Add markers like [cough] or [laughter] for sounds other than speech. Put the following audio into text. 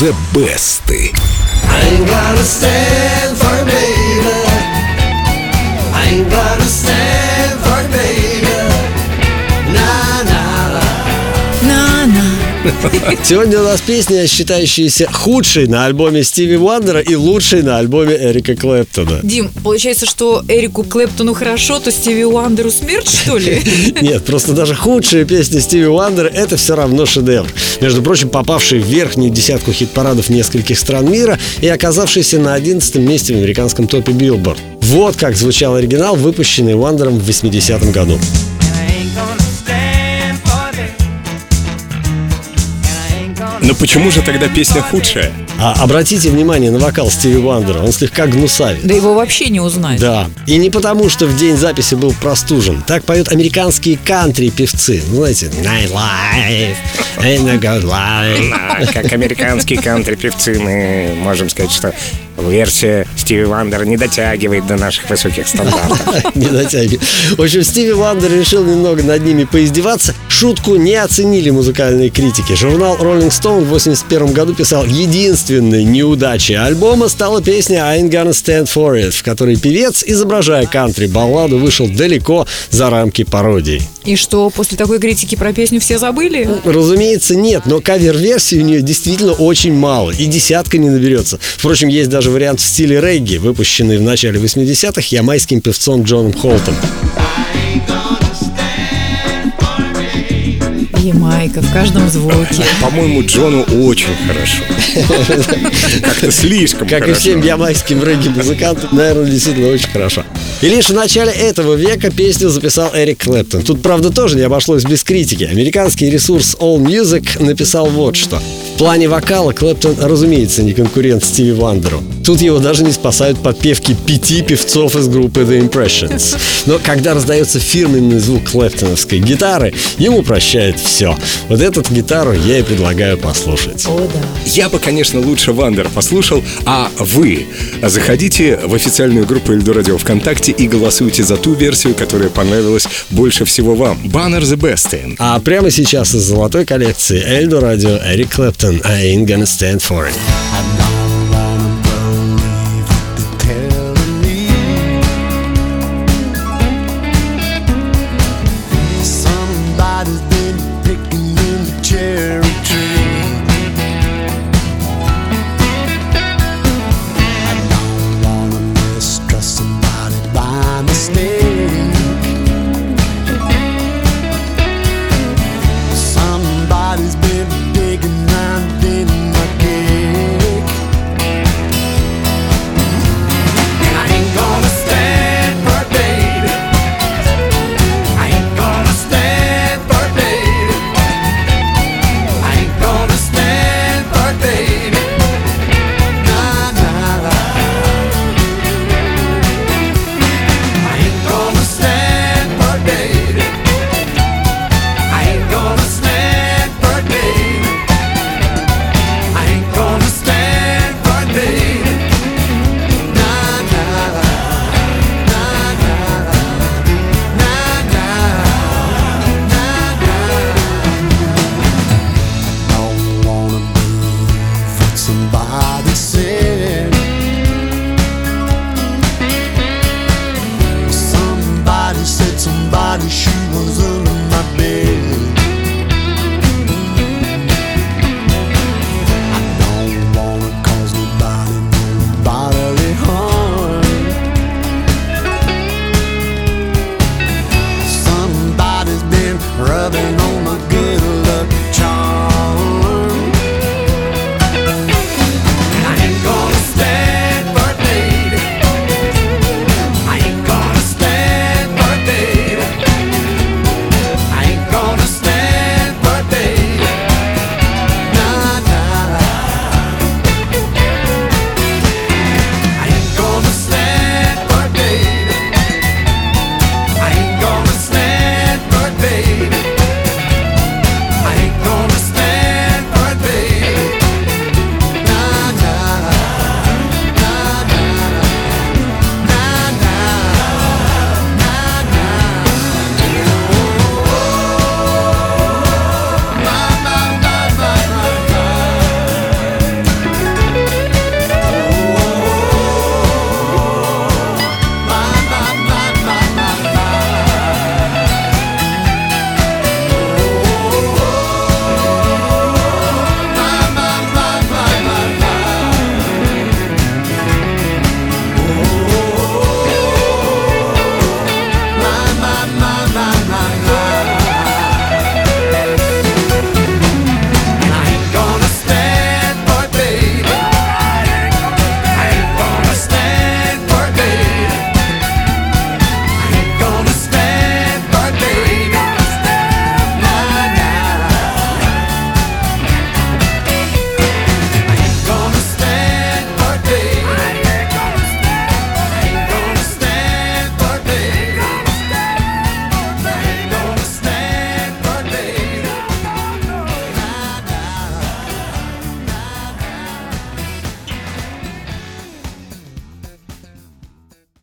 The Best. I ain't gonna stand [laughs] Сегодня у нас песня, считающаяся худшей на альбоме Стиви Уандера и лучшей на альбоме Эрика Клэптона. Дим, получается, что Эрику Клэптону хорошо, то Стиви Уандеру смерть, что ли? [laughs] Нет, просто даже худшая песня Стиви Уандера – это все равно шедевр. Между прочим, попавший в верхнюю десятку хит-парадов нескольких стран мира и оказавшийся на 11 месте в американском топе Billboard. Вот как звучал оригинал, выпущенный Уандером в 80-м году. Но почему же тогда песня худшая? А обратите внимание на вокал Стиви Уандера, он слегка гнусавит. Да его вообще не узнать. Да, и не потому, что в день записи был простужен. Так поют американские кантри-певцы. Ну, знаете, Night Life, ain't no good life. А, Как американские кантри-певцы мы можем сказать, что версия Стиви Вандера не дотягивает до наших высоких стандартов. [laughs] Не дотягивает. В общем, Стиви Вандер решил немного над ними поиздеваться. Шутку не оценили музыкальные критики. Журнал Rolling Stone в 81 году писал, единственной неудачей альбома стала песня I Ain't Gonna Stand For It, в которой певец, изображая кантри-балладу, вышел далеко за рамки пародии. И что, после такой критики про песню все забыли? Разумеется, нет, но кавер-версий у нее действительно очень мало, и десятка не наберется. Впрочем, есть даже вариант в стиле регги, выпущенный в начале 80-х ямайским певцом Джоном Холтом. Ямайка в каждом звуке. [laughs] По-моему, Джону очень хорошо. [laughs] Как-то слишком Как и всем ямайским регги-музыкантам, наверное, действительно очень хорошо. И лишь в начале этого века песню записал Эрик Клэптон. Тут, правда, тоже не обошлось без критики. Американский ресурс All Music написал вот что. В плане вокала Клэптон, разумеется, не конкурент Стиви Вандеру. Тут его даже не спасают подпевки пяти певцов из группы The Impressions. Но когда раздается фирменный звук клэптоновской гитары, ему прощаешь все. Вот эту гитару я и предлагаю послушать. О, да. Я бы, конечно, лучше Вандер послушал, а вы заходите в официальную группу Эльдорадио ВКонтакте и голосуйте за ту версию, которая понравилась больше всего вам. Баннер The Best. А прямо сейчас из золотой коллекции Эльдорадио Эрик Клэптон I ain't gonna stand for it. another